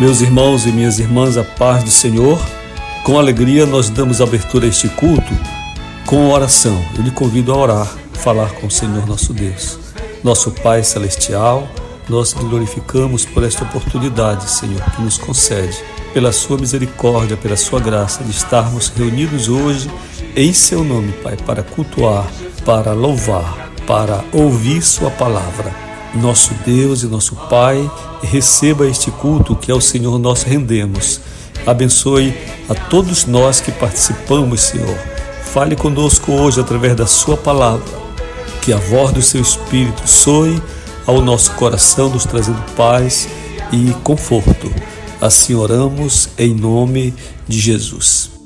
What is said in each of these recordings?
Meus irmãos e minhas irmãs, a paz do Senhor. Com alegria nós damos abertura a este culto com oração. Eu lhe convido a orar, falar com o Senhor nosso Deus. Nosso Pai celestial, nós glorificamos por esta oportunidade, Senhor, que nos concede, pela sua misericórdia, pela sua graça, de estarmos reunidos hoje em seu nome, Pai, para cultuar, para louvar, para ouvir sua palavra nosso Deus e nosso Pai, receba este culto que ao Senhor nós rendemos. Abençoe a todos nós que participamos, Senhor. Fale conosco hoje através da Sua palavra. Que a voz do Seu Espírito soe ao nosso coração, nos trazendo paz e conforto. Assim oramos em nome de Jesus.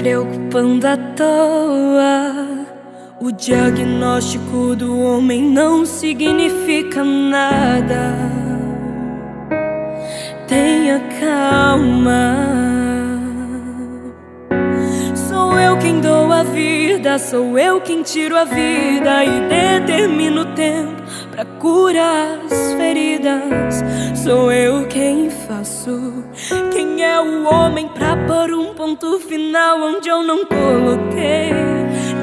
Preocupando à toa. O diagnóstico do homem não significa nada. Tenha calma. Sou eu quem dou a vida, sou eu quem tiro a vida e determino o tempo pra curar as feridas. Sou eu quem faço. Quem é o homem pra pôr um ponto final onde eu não coloquei?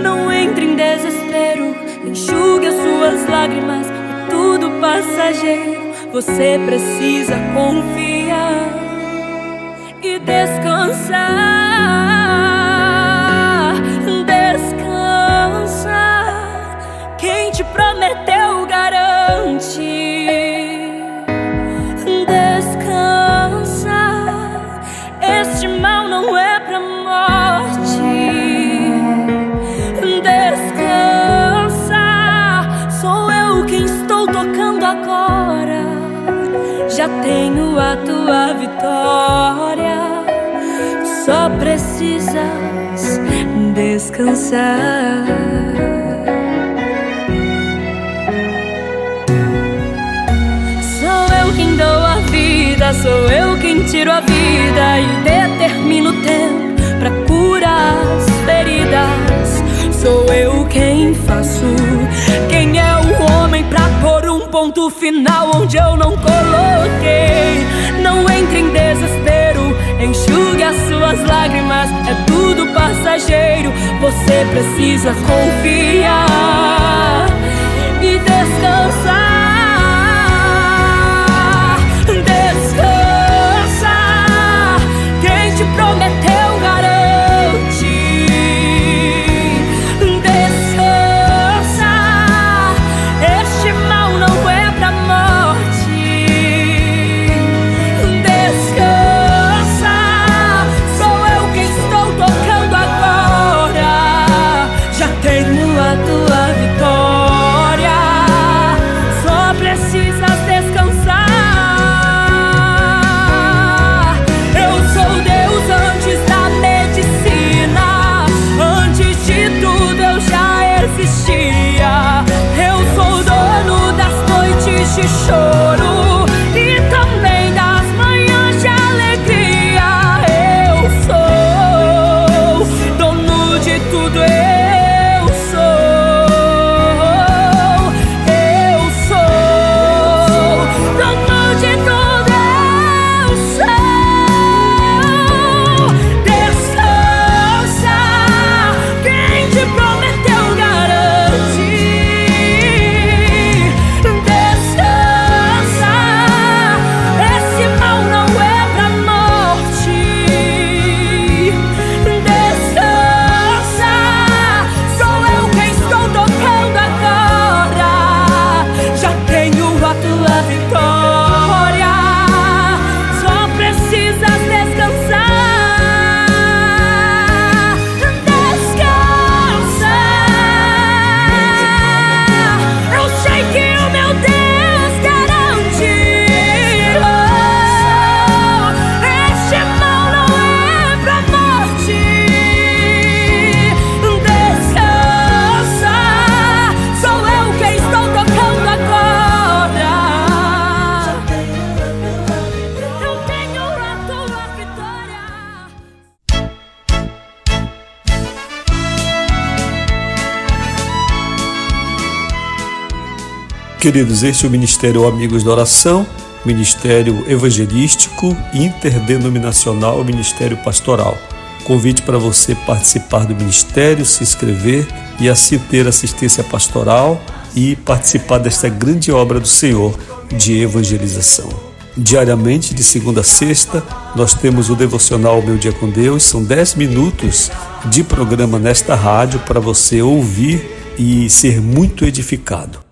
Não entre em desespero, enxugue as suas lágrimas. É tudo passageiro. Você precisa confiar e descansar. te prometeu garante. Tua vitória. Só precisas descansar. vida, sou eu quem tiro a vida e determino o tempo pra curar as feridas. Sou eu quem faço. Quem é ponto final onde eu não coloquei? Não entre em desespero, enxugue as suas lágrimas. É tudo passageiro. Você precisa confiar Queridos, este é o Ministério Amigos da Oração, Ministério Evangelístico Interdenominacional, Ministério Pastoral. Convite para você participar do ministério, se inscrever e assim ter assistência pastoral e participar desta grande obra do Senhor de evangelização. Diariamente, de segunda a sexta, nós temos o devocional Meu Dia com Deus. São 10 minutos de programa nesta rádio para você ouvir e ser muito edificado.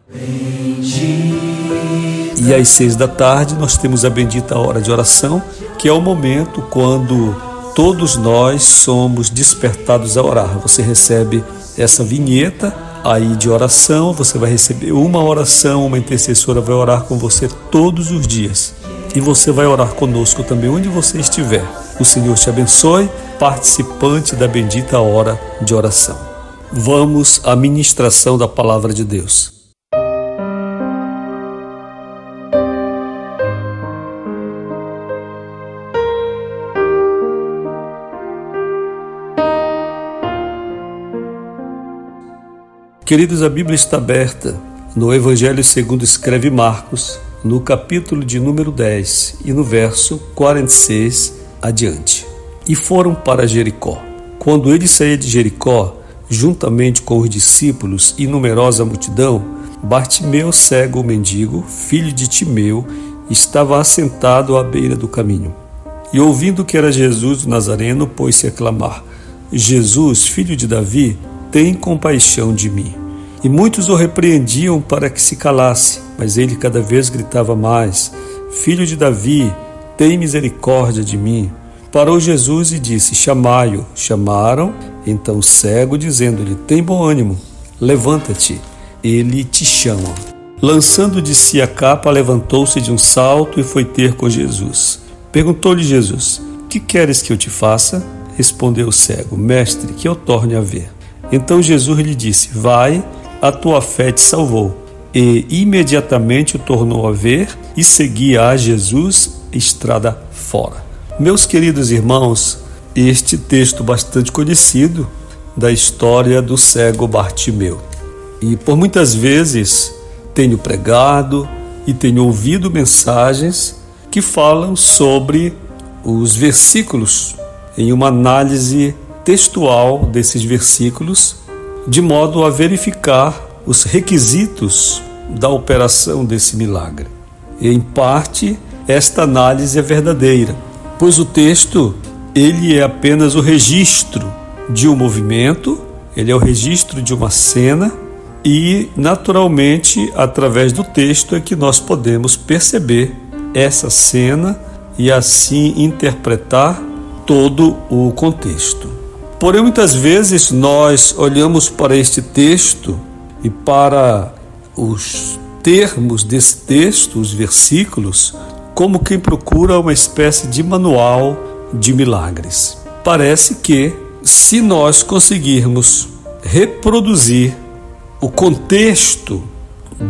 E às seis da tarde nós temos a bendita hora de oração, que é o momento quando todos nós somos despertados a orar. Você recebe essa vinheta aí de oração, você vai receber uma oração, uma intercessora vai orar com você todos os dias. e você vai orar conosco também onde você estiver. O Senhor te abençoe, participante da bendita hora de oração. Vamos à ministração da palavra de Deus. Queridos, a Bíblia está aberta no Evangelho segundo escreve Marcos, no capítulo de número 10 e no verso 46 adiante. E foram para Jericó. Quando ele saía de Jericó, juntamente com os discípulos e numerosa multidão, Bartimeu, cego mendigo, filho de Timeu, estava assentado à beira do caminho. E ouvindo que era Jesus o Nazareno, pôs-se a clamar: Jesus, filho de Davi, tem compaixão de mim. E muitos o repreendiam para que se calasse, mas ele cada vez gritava mais: Filho de Davi, tem misericórdia de mim. Parou Jesus e disse: Chamai-o. Chamaram, então cego, dizendo-lhe: Tem bom ânimo, levanta-te, ele te chama. Lançando de si a capa, levantou-se de um salto e foi ter com Jesus. Perguntou-lhe Jesus: Que queres que eu te faça? Respondeu o cego: Mestre, que eu torne a ver. Então Jesus lhe disse: Vai, a tua fé te salvou. E imediatamente o tornou a ver e seguia a Jesus estrada fora. Meus queridos irmãos, este texto bastante conhecido da história do cego Bartimeu. E por muitas vezes tenho pregado e tenho ouvido mensagens que falam sobre os versículos em uma análise textual desses versículos, de modo a verificar os requisitos da operação desse milagre. E, em parte, esta análise é verdadeira, pois o texto ele é apenas o registro de um movimento, ele é o registro de uma cena e, naturalmente, através do texto é que nós podemos perceber essa cena e assim interpretar todo o contexto. Porém, muitas vezes nós olhamos para este texto e para os termos desse texto, os versículos, como quem procura uma espécie de manual de milagres. Parece que, se nós conseguirmos reproduzir o contexto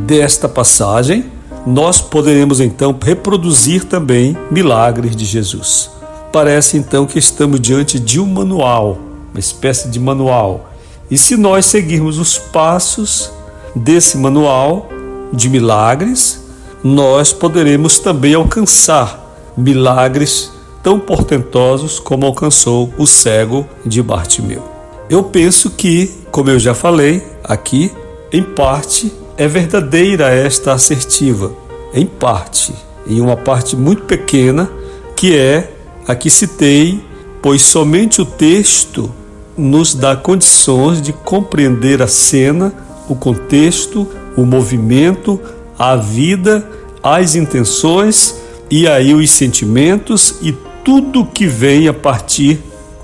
desta passagem, nós poderemos então reproduzir também milagres de Jesus. Parece então que estamos diante de um manual uma espécie de manual. E se nós seguirmos os passos desse manual de milagres, nós poderemos também alcançar milagres tão portentosos como alcançou o cego de Bartimeu. Eu penso que, como eu já falei aqui, em parte é verdadeira esta assertiva, em parte, em uma parte muito pequena, que é a que citei, pois somente o texto nos dá condições de compreender a cena, o contexto, o movimento, a vida, as intenções e aí os sentimentos e tudo que vem a partir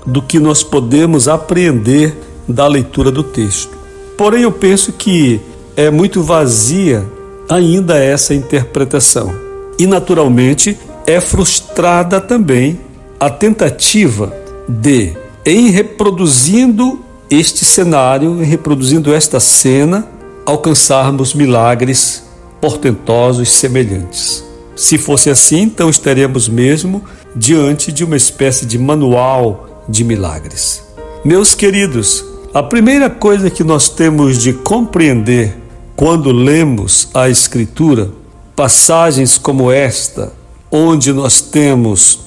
do que nós podemos apreender da leitura do texto. Porém, eu penso que é muito vazia ainda essa interpretação. E, naturalmente, é frustrada também a tentativa de em reproduzindo este cenário, em reproduzindo esta cena, alcançarmos milagres portentosos semelhantes. Se fosse assim, então estaríamos mesmo diante de uma espécie de manual de milagres. Meus queridos, a primeira coisa que nós temos de compreender quando lemos a Escritura, passagens como esta, onde nós temos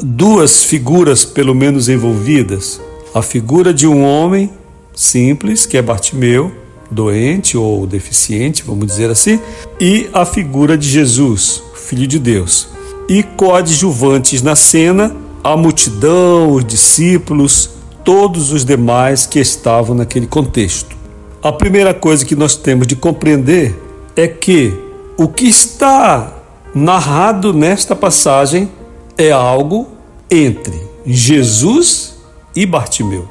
duas figuras, pelo menos, envolvidas. A figura de um homem simples, que é Bartimeu, doente ou deficiente, vamos dizer assim, e a figura de Jesus, Filho de Deus. E coadjuvantes na cena, a multidão, os discípulos, todos os demais que estavam naquele contexto. A primeira coisa que nós temos de compreender é que o que está narrado nesta passagem é algo entre Jesus e Bartimeu.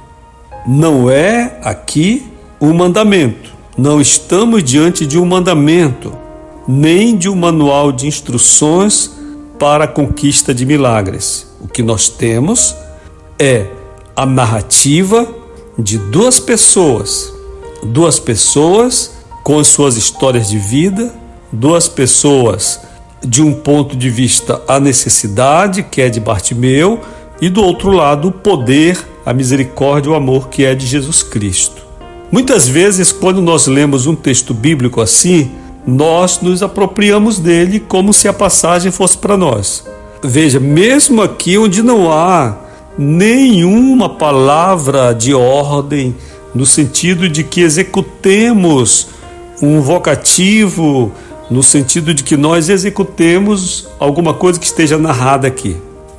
Não é aqui um mandamento. Não estamos diante de um mandamento, nem de um manual de instruções para a conquista de milagres. O que nós temos é a narrativa de duas pessoas, duas pessoas com suas histórias de vida, duas pessoas de um ponto de vista a necessidade, que é de Bartimeu, e do outro lado o poder, a misericórdia, o amor, que é de Jesus Cristo. Muitas vezes, quando nós lemos um texto bíblico assim, nós nos apropriamos dele como se a passagem fosse para nós. Veja, mesmo aqui onde não há nenhuma palavra de ordem, no sentido de que executemos um vocativo, no sentido de que nós executemos alguma coisa que esteja narrada aqui.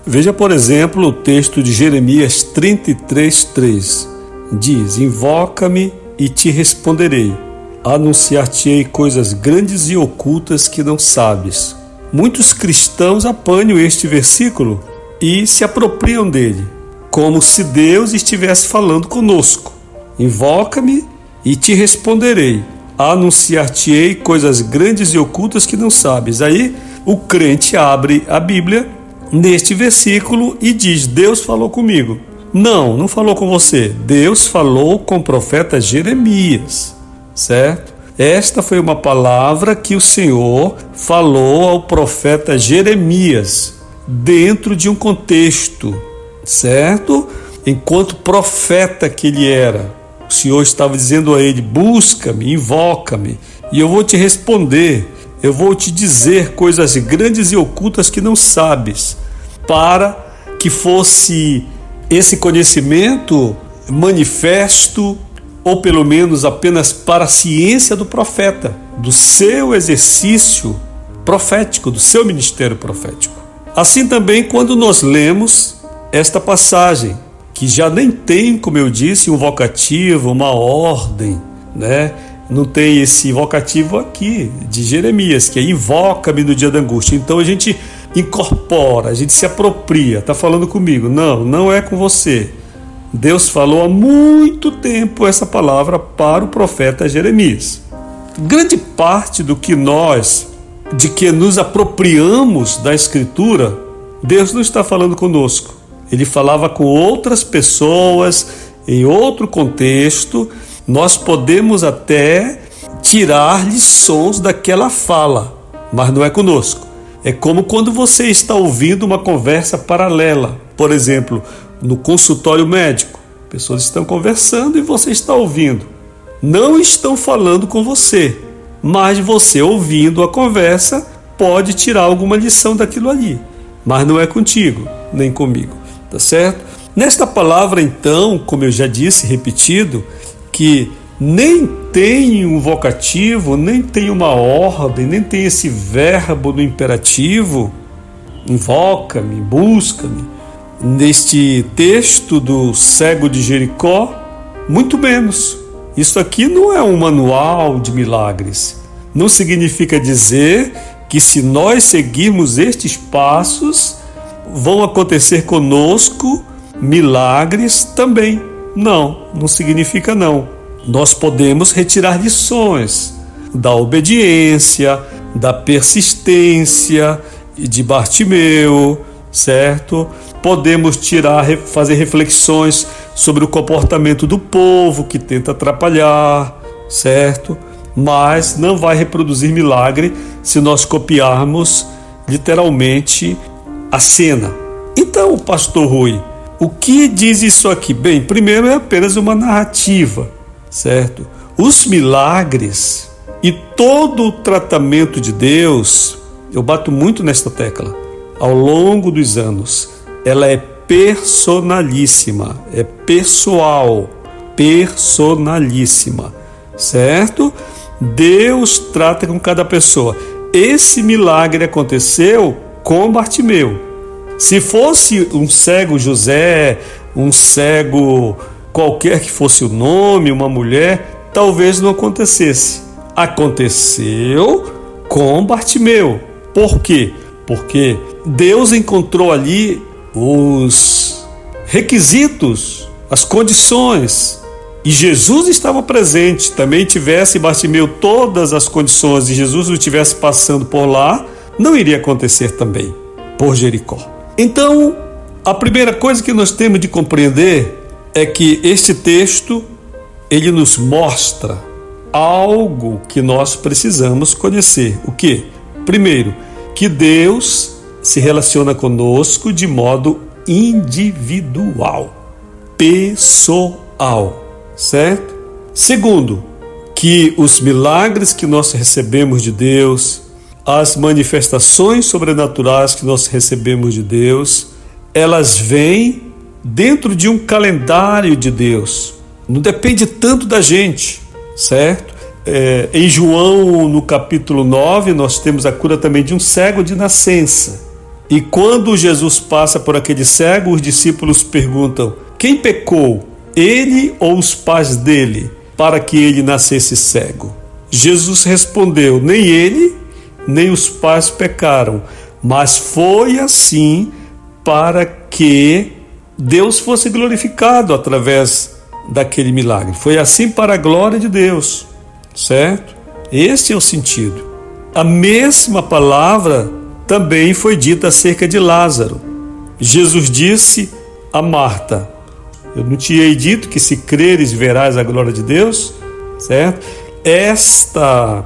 Veja, por exemplo, o texto de Jeremias 33:3. Diz: Invoca-me e te responderei. Anunciar-te-ei coisas grandes e ocultas que não sabes. Muitos cristãos apanham este versículo e se apropriam dele, como se Deus estivesse falando conosco. Invoca-me e te responderei. Anunciar-te-ei coisas grandes e ocultas que não sabes. Aí o crente abre a Bíblia neste versículo e diz: Deus falou comigo. Não, não falou com você. Deus falou com o profeta Jeremias, certo? Esta foi uma palavra que o Senhor falou ao profeta Jeremias dentro de um contexto, certo? Enquanto profeta que ele era, o Senhor estava dizendo a ele: busca-me, invoca-me, e eu vou te responder. Eu vou te dizer coisas grandes e ocultas que não sabes, para que fosse esse conhecimento manifesto, ou pelo menos apenas para a ciência do profeta, do seu exercício profético, do seu ministério profético. Assim também, quando nós lemos esta passagem, que já nem tem, como eu disse, um vocativo, uma ordem, né? Não tem esse vocativo aqui de Jeremias, que é invoca-me no dia da angústia. Então a gente incorpora, a gente se apropria, está falando comigo. Não, não é com você. Deus falou há muito tempo essa palavra para o profeta Jeremias. Grande parte do que nós, de que nos apropriamos da Escritura, Deus não está falando conosco. Ele falava com outras pessoas, em outro contexto. Nós podemos até tirar lições daquela fala, mas não é conosco. É como quando você está ouvindo uma conversa paralela, por exemplo, no consultório médico. Pessoas estão conversando e você está ouvindo. Não estão falando com você, mas você ouvindo a conversa pode tirar alguma lição daquilo ali. Mas não é contigo, nem comigo, tá certo? Nesta palavra, então, como eu já disse, repetido, que nem tem um vocativo, nem tem uma ordem, nem tem esse verbo no imperativo, invoca-me, busca-me. Neste texto do cego de Jericó, muito menos. Isso aqui não é um manual de milagres. Não significa dizer que se nós seguirmos estes passos, vão acontecer conosco milagres também. Não, não significa não nós podemos retirar lições da obediência, da persistência de Bartimeu, certo? Podemos tirar, fazer reflexões sobre o comportamento do povo que tenta atrapalhar, certo? Mas não vai reproduzir milagre se nós copiarmos literalmente a cena. Então, pastor Rui, o que diz isso aqui? Bem, primeiro é apenas uma narrativa certo? Os milagres e todo o tratamento de Deus, eu bato muito nesta tecla, ao longo dos anos, ela é personalíssima, é pessoal, personalíssima, certo? Deus trata com cada pessoa. Esse milagre aconteceu com Bartimeu. Se fosse um cego José, um cego qualquer que fosse o nome, uma mulher, talvez não acontecesse. Aconteceu com Bartimeu. Por quê? Porque Deus encontrou ali os requisitos, as condições. E Jesus estava presente. Também tivesse Bartimeu todas as condições e Jesus não estivesse passando por lá, não iria acontecer também. por Jericó. Então, a primeira coisa que nós temos de compreender é que este texto ele nos mostra algo que nós precisamos conhecer. O que? Primeiro, que Deus se relaciona conosco de modo individual, pessoal, certo? Segundo, que os milagres que nós recebemos de Deus, as manifestações sobrenaturais que nós recebemos de Deus, elas vêm dentro de um calendário de Deus. Não depende tanto da gente, certo? É, em João, no capítulo 9, nós temos a cura também de um cego de nascença. E quando Jesus passa por aquele cego, os discípulos perguntam: quem pecou, ele ou os pais dele, para que ele nascesse cego? Jesus respondeu: nem ele, nem os pais pecaram, mas foi assim para que Deus fosse glorificado através daquele milagre. Foi assim para a glória de Deus, certo? Este é o sentido. A mesma palavra também foi dita acerca de Lázaro. Jesus disse a Marta: Eu não te hei dito que se creres verás a glória de Deus, certo? Esta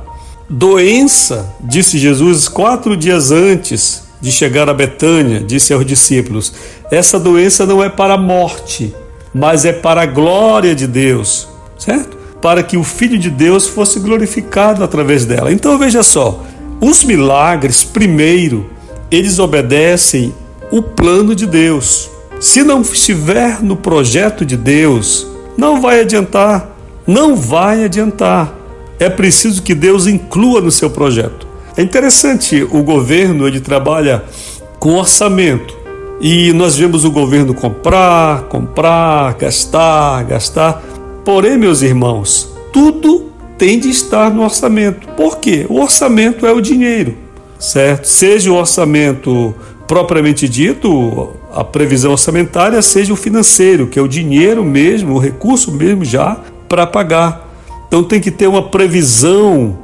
doença, disse Jesus quatro dias antes de chegar a Betânia, disse aos discípulos: essa doença não é para a morte, mas é para a glória de Deus, certo? Para que o Filho de Deus fosse glorificado através dela. Então veja só, os milagres, primeiro, eles obedecem o plano de Deus. Se não estiver no projeto de Deus, não vai adiantar, não vai adiantar. É preciso que Deus inclua no seu projeto. É interessante, o governo ele trabalha com orçamento. E nós vemos o governo comprar, comprar, gastar, gastar. Porém, meus irmãos, tudo tem de estar no orçamento. Por quê? O orçamento é o dinheiro, certo? Seja o orçamento propriamente dito, a previsão orçamentária, seja o financeiro, que é o dinheiro mesmo, o recurso mesmo já para pagar. Então tem que ter uma previsão,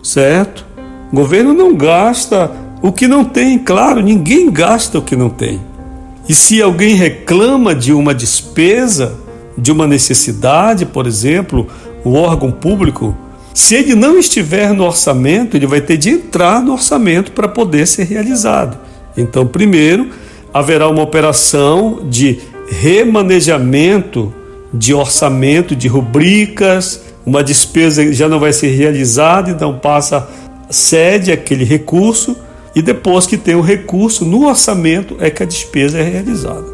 certo? O governo não gasta o que não tem, claro, ninguém gasta o que não tem. E se alguém reclama de uma despesa, de uma necessidade, por exemplo, o órgão público, se ele não estiver no orçamento, ele vai ter de entrar no orçamento para poder ser realizado. Então, primeiro, haverá uma operação de remanejamento de orçamento, de rubricas, uma despesa já não vai ser realizada, então passa, cede aquele recurso e depois que tem o recurso no orçamento é que a despesa é realizada.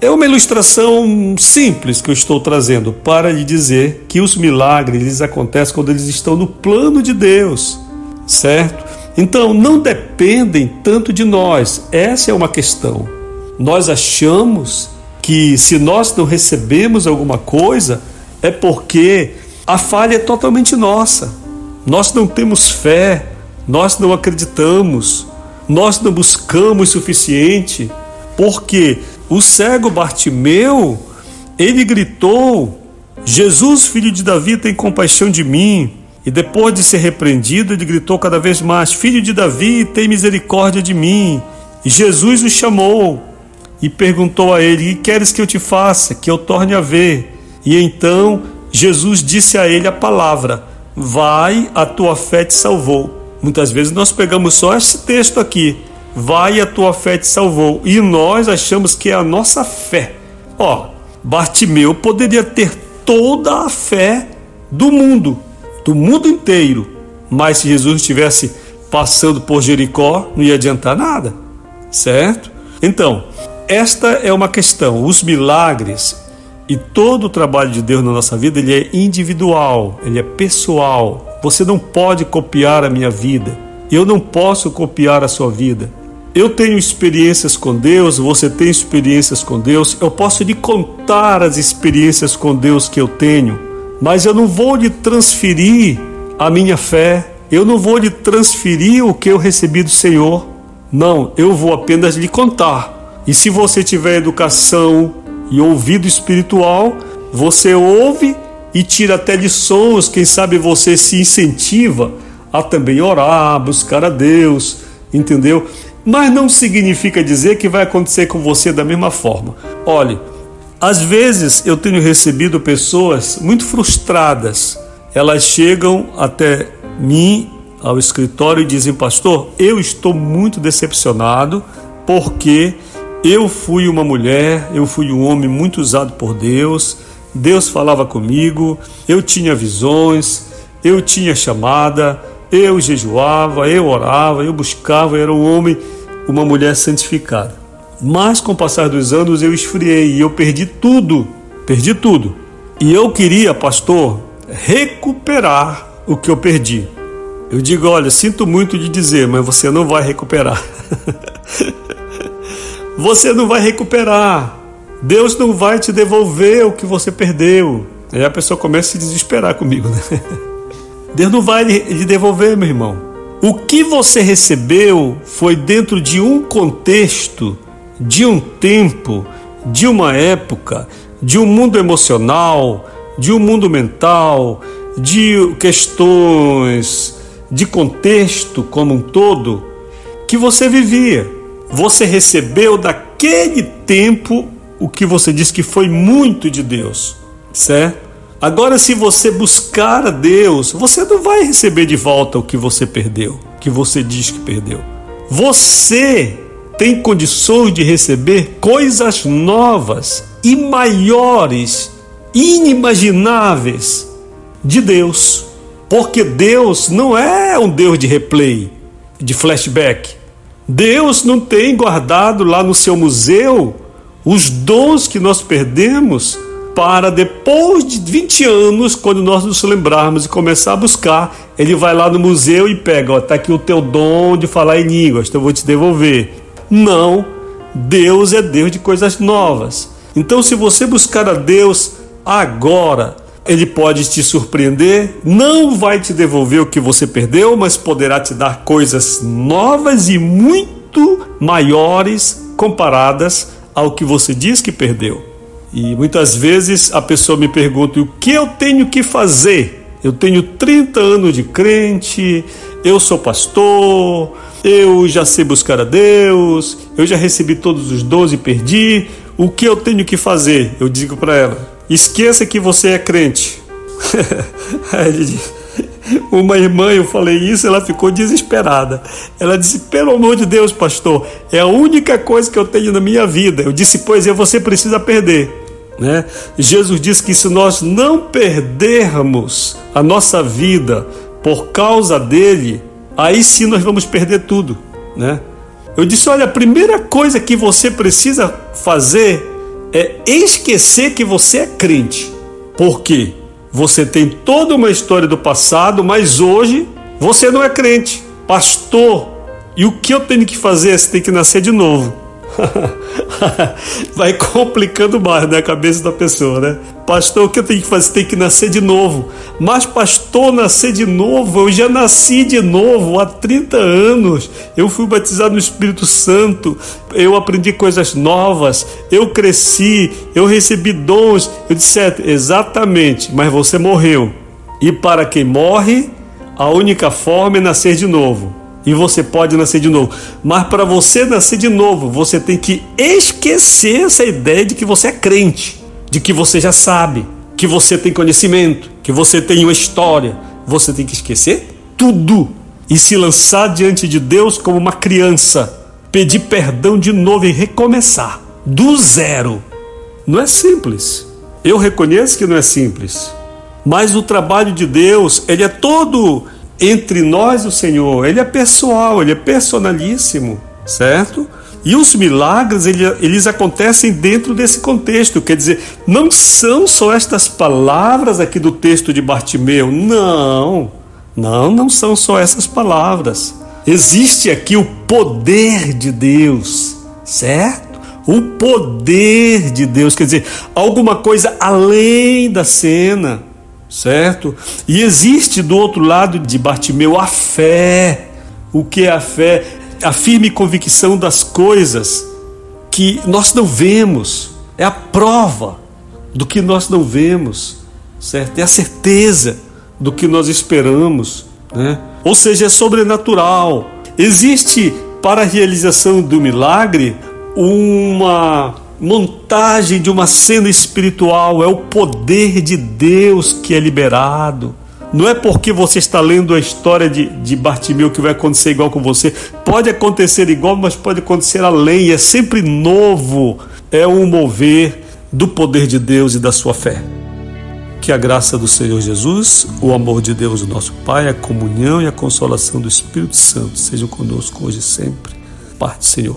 É uma ilustração simples que eu estou trazendo para lhe dizer que os milagres eles acontecem quando eles estão no plano de Deus, certo? Então não dependem tanto de nós. Essa é uma questão. Nós achamos que se nós não recebemos alguma coisa é porque a falha é totalmente nossa. Nós não temos fé, nós não acreditamos, nós não buscamos o suficiente, porque o cego Bartimeu, ele gritou: Jesus, filho de Davi, tem compaixão de mim. E depois de ser repreendido, ele gritou cada vez mais: Filho de Davi, tem misericórdia de mim. E Jesus o chamou e perguntou a ele: Que queres que eu te faça? Que eu torne a ver. E então Jesus disse a ele a palavra: Vai, a tua fé te salvou. Muitas vezes nós pegamos só esse texto aqui, vai a tua fé te salvou, e nós achamos que é a nossa fé. Ó, Bartimeu poderia ter toda a fé do mundo, do mundo inteiro, mas se Jesus estivesse passando por Jericó, não ia adiantar nada, certo? Então, esta é uma questão. Os milagres e todo o trabalho de Deus na nossa vida, ele é individual, ele é pessoal, você não pode copiar a minha vida. Eu não posso copiar a sua vida. Eu tenho experiências com Deus, você tem experiências com Deus. Eu posso lhe contar as experiências com Deus que eu tenho, mas eu não vou lhe transferir a minha fé. Eu não vou lhe transferir o que eu recebi do Senhor. Não, eu vou apenas lhe contar. E se você tiver educação e ouvido espiritual, você ouve e tira até lições, quem sabe você se incentiva a também orar, buscar a Deus, entendeu? mas não significa dizer que vai acontecer com você da mesma forma. Olhe, às vezes eu tenho recebido pessoas muito frustradas. Elas chegam até mim ao escritório e dizem: Pastor, eu estou muito decepcionado porque eu fui uma mulher, eu fui um homem muito usado por Deus. Deus falava comigo, eu tinha visões, eu tinha chamada, eu jejuava, eu orava, eu buscava, eu era um homem, uma mulher santificada. Mas com o passar dos anos eu esfriei e eu perdi tudo, perdi tudo. E eu queria, pastor, recuperar o que eu perdi. Eu digo, olha, sinto muito de dizer, mas você não vai recuperar. você não vai recuperar. Deus não vai te devolver o que você perdeu. Aí a pessoa começa a se desesperar comigo, né? Deus não vai lhe devolver, meu irmão. O que você recebeu foi dentro de um contexto, de um tempo, de uma época, de um mundo emocional, de um mundo mental, de questões de contexto como um todo que você vivia. Você recebeu daquele tempo o que você diz que foi muito de Deus, certo? Agora, se você buscar a Deus, você não vai receber de volta o que você perdeu, que você diz que perdeu. Você tem condições de receber coisas novas e maiores, inimagináveis de Deus. Porque Deus não é um Deus de replay, de flashback. Deus não tem guardado lá no seu museu os dons que nós perdemos para depois de 20 anos, quando nós nos lembrarmos e começar a buscar, ele vai lá no museu e pega, ó, tá aqui o teu dom de falar em línguas, então eu vou te devolver. Não, Deus é Deus de coisas novas. Então, se você buscar a Deus agora, ele pode te surpreender, não vai te devolver o que você perdeu, mas poderá te dar coisas novas e muito maiores comparadas ao que você diz que perdeu. E muitas vezes a pessoa me pergunta: o que eu tenho que fazer? Eu tenho 30 anos de crente, eu sou pastor, eu já sei buscar a Deus, eu já recebi todos os dons e perdi. O que eu tenho que fazer? Eu digo para ela: esqueça que você é crente. Uma irmã, eu falei isso, ela ficou desesperada. Ela disse: Pelo amor de Deus, pastor, é a única coisa que eu tenho na minha vida. Eu disse: Pois é, você precisa perder. Né? Jesus disse que se nós não perdermos a nossa vida por causa dele, aí sim nós vamos perder tudo. Né? Eu disse: olha, a primeira coisa que você precisa fazer é esquecer que você é crente. Por quê? Você tem toda uma história do passado, mas hoje você não é crente, pastor. E o que eu tenho que fazer? Você tem que nascer de novo. Vai complicando mais na cabeça da pessoa, né? Pastor, o que eu tenho que fazer? Tem que nascer de novo. Mas, pastor, nascer de novo, eu já nasci de novo há 30 anos. Eu fui batizado no Espírito Santo, eu aprendi coisas novas, eu cresci, eu recebi dons. Eu disse, certo, exatamente, mas você morreu. E para quem morre, a única forma é nascer de novo e você pode nascer de novo. Mas para você nascer de novo, você tem que esquecer essa ideia de que você é crente, de que você já sabe, que você tem conhecimento, que você tem uma história. Você tem que esquecer tudo e se lançar diante de Deus como uma criança, pedir perdão de novo e recomeçar do zero. Não é simples. Eu reconheço que não é simples. Mas o trabalho de Deus, ele é todo entre nós e o Senhor. Ele é pessoal, ele é personalíssimo, certo? E os milagres, eles acontecem dentro desse contexto. Quer dizer, não são só estas palavras aqui do texto de Bartimeu. Não, não, não são só essas palavras. Existe aqui o poder de Deus, certo? O poder de Deus, quer dizer, alguma coisa além da cena certo? E existe do outro lado de Bartimeu a fé. O que é a fé? A firme convicção das coisas que nós não vemos. É a prova do que nós não vemos, certo? É a certeza do que nós esperamos, né? Ou seja, é sobrenatural. Existe para a realização do milagre, uma montagem de uma cena espiritual, é o poder de Deus que é liberado. Não é porque você está lendo a história de, de Bartimeu que vai acontecer igual com você. Pode acontecer igual, mas pode acontecer além. É sempre novo. É um mover do poder de Deus e da sua fé. Que a graça do Senhor Jesus, o amor de Deus, nosso Pai, a comunhão e a consolação do Espírito Santo sejam conosco hoje e sempre. Parte, Senhor.